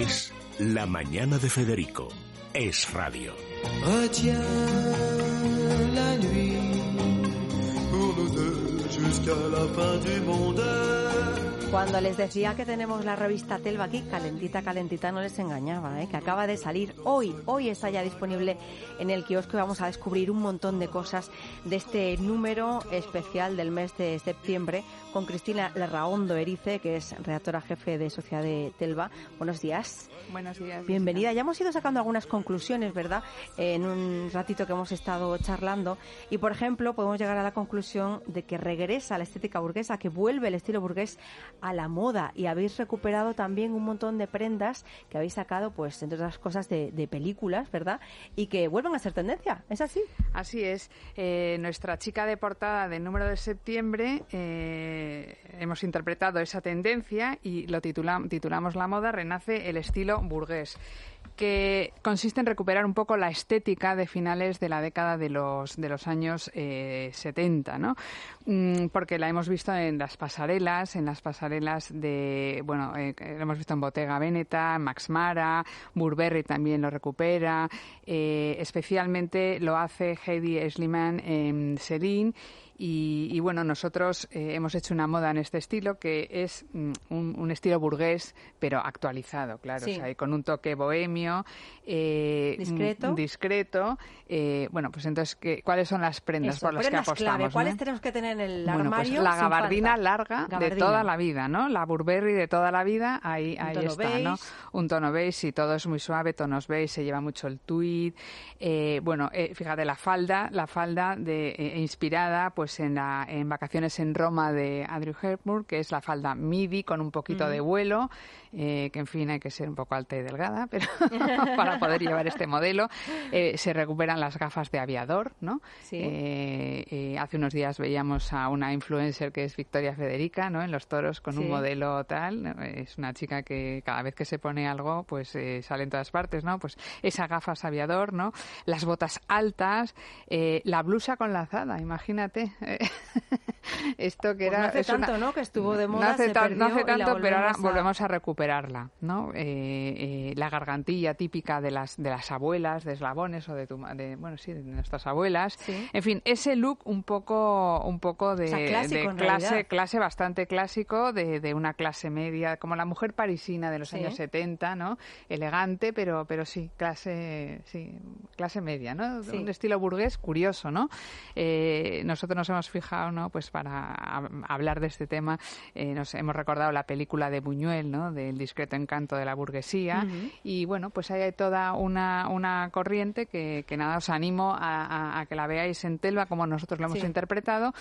Es La Mañana de Federico. Es radio. La nuit pour nous deux jusqu'à la fin du monde. Cuando les decía que tenemos la revista Telva aquí, calentita, calentita, no les engañaba, ¿eh? que acaba de salir hoy. Hoy está ya disponible en el kiosco y vamos a descubrir un montón de cosas de este número especial del mes de septiembre con Cristina Lerraondo Erice, que es redactora jefe de Sociedad de Telva. Buenos días. Buenos días. Bienvenida. Ya hemos ido sacando algunas conclusiones, ¿verdad? En un ratito que hemos estado charlando. Y, por ejemplo, podemos llegar a la conclusión de que regresa la estética burguesa, que vuelve el estilo burgués a la moda y habéis recuperado también un montón de prendas que habéis sacado, pues, entre otras cosas, de, películas, ¿verdad? Y que vuelven a ser tendencia. ¿Es así? Así es. Eh, nuestra chica de portada del número de septiembre eh, hemos interpretado esa tendencia y lo titula, titulamos La moda renace el estilo burgués que consiste en recuperar un poco la estética de finales de la década de los, de los años eh, 70, ¿no? Mm, porque la hemos visto en las pasarelas, en las pasarelas de, bueno, eh, lo hemos visto en Bottega Veneta, Max Mara, Burberry también lo recupera, eh, especialmente lo hace Heidi Schliemann en Celine y, y, bueno, nosotros eh, hemos hecho una moda en este estilo que es mm, un, un, estilo burgués, pero actualizado, claro, Sí. o sea, con un toque bohemio, eh, Discreto. mm, discreto. eh, bueno, pues entonces, ¿qué- ¿cuáles son las prendas Eso, por las que apostamos? clave. ¿Cuáles tenemos que tener en el Bueno, pues armario? la sin gabardina falta? larga de toda la vida, ¿no? La Burberry de toda la vida, ahí, Un ahí tono está, ¿no? Un tono beige y todo es muy suave, tonos beige, se lleva mucho el tweed. Eh, bueno, eh, fíjate, la falda, la falda de, inspirada pues en, la, en Vacaciones en Roma de Audrey Hepburn, que es la falda midi con un poquito de vuelo, eh, que en fin hay que ser un poco alta y delgada, pero para poder llevar este modelo. Eh, se recuperan las gafas de aviador, ¿no? Sí. Eh, hace unos días veíamos a una influencer que es Victoria Federica, ¿no? En los toros con Sí. un modelo tal. Es una chica que cada vez que se pone algo, pues sale en todas partes, ¿no? Pues esa gafas aviador, ¿no? Las botas altas, la blusa con lazada, imagínate. 哎。Esto que Pues era no hace es una- tanto, ¿no? Que estuvo de moda, no hace, se tan- no perdió hace y la tanto, pero ahora volvemos a- volvemos a recuperarla, ¿no? Eh, eh, la gargantilla típica de las de las abuelas, de eslabones o de, tu, de bueno sí, de nuestras abuelas. Sí. En fin, ese look un poco un poco de, O sea, clásico, de en clase clase bastante clásico de, de una clase media, como la mujer parisina de los Sí. años 70, ¿no? Elegante, pero pero sí, clase sí, clase media, ¿no? Sí. Un estilo burgués curioso, ¿no? Eh, nosotros nos hemos fijado, ¿no? Pues para hablar de este tema, eh, nos hemos recordado la película de Buñuel, ¿no? Del discreto encanto de la burguesía. Y bueno, pues ahí hay toda una, una corriente que, que nada, os animo a, a- a que la veáis en Telva, como nosotros lo hemos Sí. interpretado,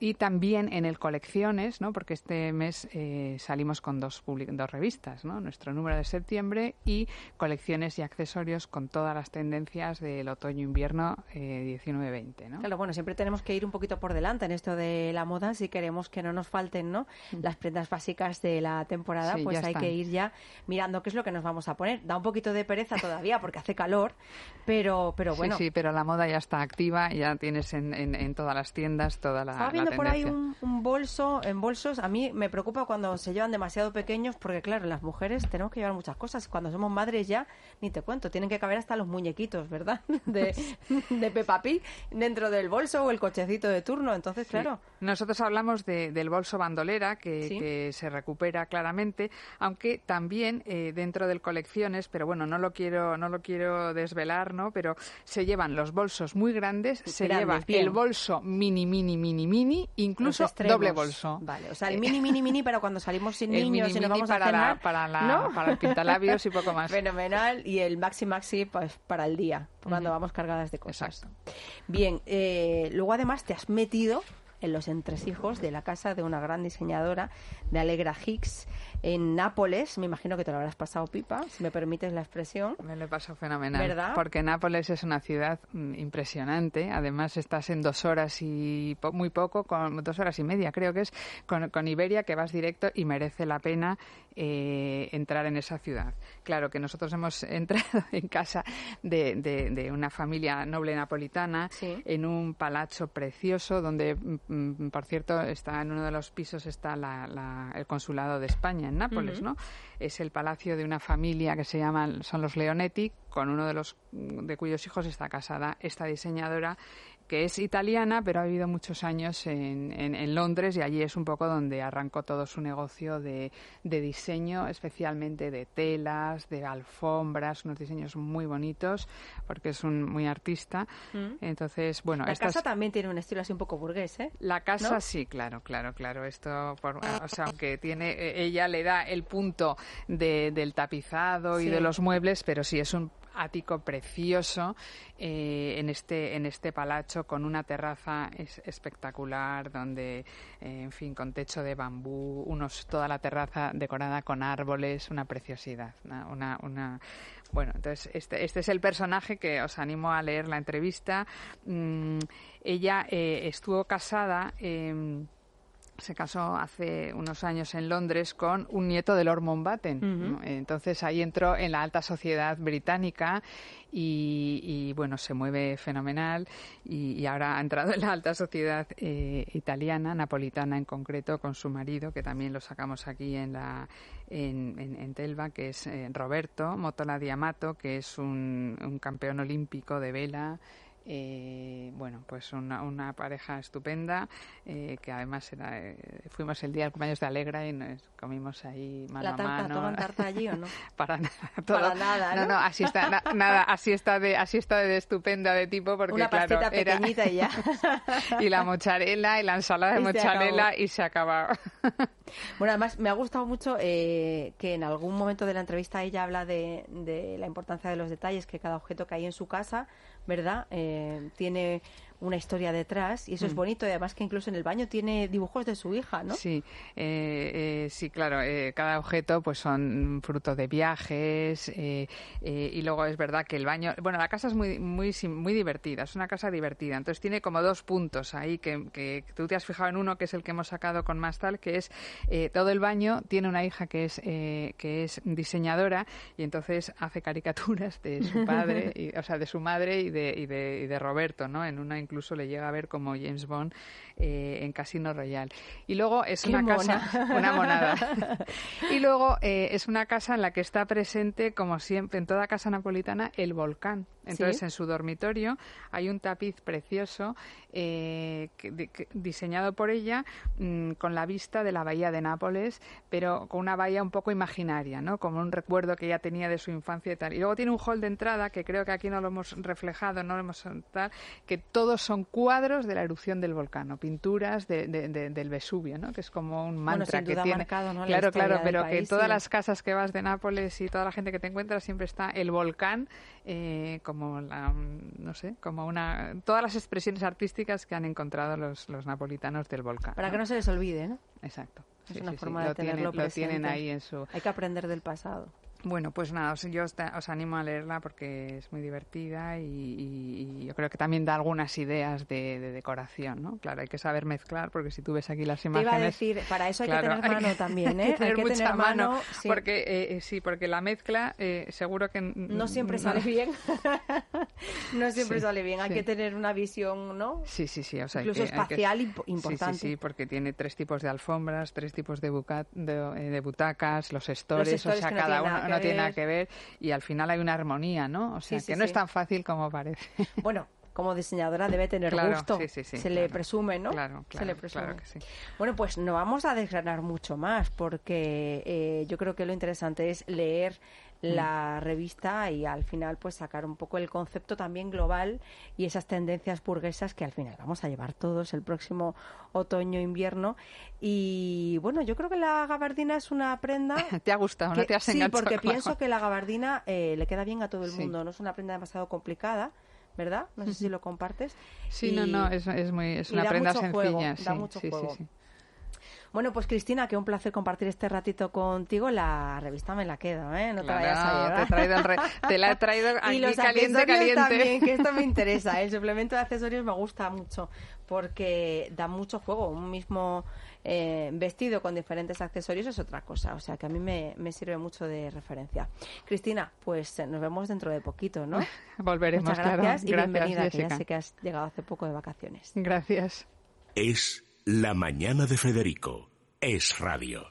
y también en el Colecciones, ¿no? Porque este mes eh, salimos con dos, dos revistas, ¿no? Nuestro número de septiembre y Colecciones y accesorios con todas las tendencias del otoño-invierno eh, 19-20, ¿no? Claro, bueno, siempre tenemos que ir un poquito por delante en esto de la moda si queremos que no nos falten, ¿no? Las prendas básicas de la temporada, Mm. Sí, pues hay están. que ir ya mirando qué es lo que nos vamos a poner. Da un poquito de pereza todavía porque hace calor, pero pero bueno. Sí, sí, pero la moda ya está activa, ya tienes en, en, en todas las tiendas toda la, Por ahí un, un bolso, en bolsos, a mí me preocupa cuando se llevan demasiado pequeños porque claro, las mujeres tenemos que llevar muchas cosas. Cuando somos madres ya, ni te cuento, tienen que caber hasta los muñequitos, ¿verdad? De, de Peppa Pig dentro del bolso o el cochecito de turno. Entonces, Sí. claro, Nosotros hablamos de- del bolso bandolera, que, Sí. que se recupera claramente, aunque también eh, dentro del colecciones, pero bueno, no lo quiero, no lo quiero desvelar, ¿no? Pero se llevan los bolsos muy grandes, se Grandes, lleva bien. el bolso mini, mini, mini, mini, incluso doble bolso. Vale, o sea, el mini, mini, mini para cuando salimos sin El niños mini, y nos mini vamos para a la- cenar. para la- ¿no? para el pintalabios y poco más. Fenomenal. Y el maxi, maxi, pues para el día, cuando vamos cargadas de cosas. Bien, eh, luego además te has metido en los entresijos de la casa de una gran diseñadora, de Alegra Hicks, en Nápoles. Me imagino que te lo habrás pasado pipa, si me permites la expresión. Me lo he pasado fenomenal. ¿Verdad? Porque Nápoles es una ciudad mm, impresionante. Además, estás en dos horas y po- muy poco, con dos horas y media, creo que es, con, con Iberia, que vas directo y merece la pena eh, entrar en esa ciudad. Claro que nosotros hemos entrado en casa de, de- de una familia noble napolitana, Sí. en un palacio precioso donde mm, por cierto, está en uno de los pisos está el consulado de España en Nápoles, ¿no? Es el palacio de una familia que se llama, son los Leonetti, con uno de los de cuyos hijos está casada esta diseñadora que es italiana, pero ha vivido muchos años en, en, Londres y allí es un poco donde arrancó todo su negocio de, de, diseño, especialmente de telas, de alfombras, unos diseños muy bonitos, porque es un muy artista. Mm. Entonces, bueno, la casa también tiene un estilo así un poco burgués, ¿eh? La casa sí, claro, claro, claro. Esto, por, o sea, aunque tiene, e, ella le da el punto de, del tapizado y de los muebles, pero sí es un ático precioso eh, en este en este palacho con una terraza espectacular donde eh, en fin con techo de bambú unos toda la terraza decorada con árboles una preciosidad una, una, bueno entonces este este es el personaje que os animo a leer la entrevista. Mm, ella eh, estuvo casada eh, se casó hace unos años en Londres con un nieto de Lord Mountbatten. Entonces ahí entró en la alta sociedad británica y, bueno, se mueve fenomenal y, ahora ha entrado en la alta sociedad eh, italiana, napolitana en concreto, con su marido, que también lo sacamos aquí en la en, Telva, que es eh, Roberto Motola Diamato, que es un campeón olímpico de vela eh, bueno, pues una, una pareja estupenda, eh, que además era, eh, fuimos el día del cumpleaños de Alegra y nos comimos ahí mano ¿La tarta, a mano. ¿Toman tarta allí o no? Para nada. Para nada, ¿no? No, así está, nada, así está de, así está de estupenda de tipo porque Una claro, pequeñita y ya. y la mozzarella y la ensalada de mozzarella y se acaba. bueno, además me ha gustado mucho que en algún momento de la entrevista ella habla de, de la importancia de los detalles que cada objeto que hay en su casa ¿verdad? Eh, tiene una historia detrás y eso es mm. bonito y además que incluso en el baño tiene dibujos de su hija, ¿no? Sí, eh, eh, sí, claro, eh, cada objeto pues son fruto de viajes y luego es verdad que el baño, bueno, la casa es muy muy muy divertida, es una casa divertida, entonces tiene como dos puntos ahí que, que tú te has fijado en uno que es el que hemos sacado con más tal, que es todo el baño tiene una hija que es que es diseñadora y entonces hace caricaturas de su padre, y, o sea, de su madre y de, y de, y de Roberto, ¿no? En una incluso le llega a ver como James Bond eh, en Casino Royale. Y luego es una casa, una monada. y luego eh, es una casa en la que está presente, como siempre, en toda casa napolitana, el volcán. Entonces, en su dormitorio hay un tapiz precioso eh, diseñado por ella mm, con la vista de la bahía de Nápoles, pero con una bahía un poco imaginaria, ¿no? Como un recuerdo que ella tenía de su infancia y tal. Y luego tiene un hall de entrada que creo que aquí no lo hemos reflejado, no lo hemos tal, que todos son cuadros de la erupción del volcán, pinturas del Vesubio, ¿no? Que es como un mantra que tiene. Claro, claro, pero que todas las casas que vas de Nápoles y toda la gente que te encuentra siempre está el volcán eh, como la, no sé, como una todas las expresiones artísticas que han encontrado los, los napolitanos del volcán. Para que no se les olvide, ¿no? Exacto. Es una forma de tenerlo Lo tienen ahí en su. Hay que aprender del pasado. Bueno, pues nada, yo os, animo a leerla porque es muy divertida y, yo creo que también da algunas ideas de, decoración, ¿no? Claro, hay que saber mezclar porque si tú ves aquí las imágenes... Te iba a decir, para eso hay que tener mano también, ¿eh? Hay que tener, mano, porque eh, eh, sí, porque la mezcla eh, seguro que... No siempre sale bien. no siempre sale bien, hay que tener una visión, ¿no? Sí, sí, sí. O sea, Incluso espacial importante. Sí, sí, porque tiene tres tipos de alfombras, tres tipos de, de, butacas, los estores, o sea, cada uno no tiene nada que ver y al final hay una armonía, ¿no? O sea, que no es tan fácil como parece. Bueno, como diseñadora debe tener gusto. se le presume, ¿no? Claro, se le presume. Bueno, pues no vamos a desgranar mucho más porque eh, yo creo que lo interesante es leer la mm. revista y al final pues sacar un poco el concepto también global y esas tendencias burguesas que al final vamos a llevar todos el próximo otoño invierno y bueno yo creo que la gabardina es una prenda te ha gustado no te has sí porque pienso que la gabardina eh, le queda bien a todo el mundo no es una prenda demasiado complicada ¿verdad? No sé si lo compartes. Sí, no, no, es, es, muy, es una prenda sencilla. da mucho juego. Bueno, pues Cristina, que un placer compartir este ratito contigo. La revista me la quedo, ¿eh? No te vayas a llevar. Te, la he traído aquí y los caliente, caliente. también, que esto me interesa. El suplemento de accesorios me gusta mucho porque da mucho juego. Un mismo eh, vestido con diferentes accesorios es otra cosa. O sea que a mí me, me sirve mucho de referencia. Cristina, pues eh, nos vemos dentro de poquito, ¿no? Volveremos, Muchas gracias y bienvenida, que ya sé que has llegado hace poco de vacaciones. Gracias. Es La Mañana de Federico. Es Radio.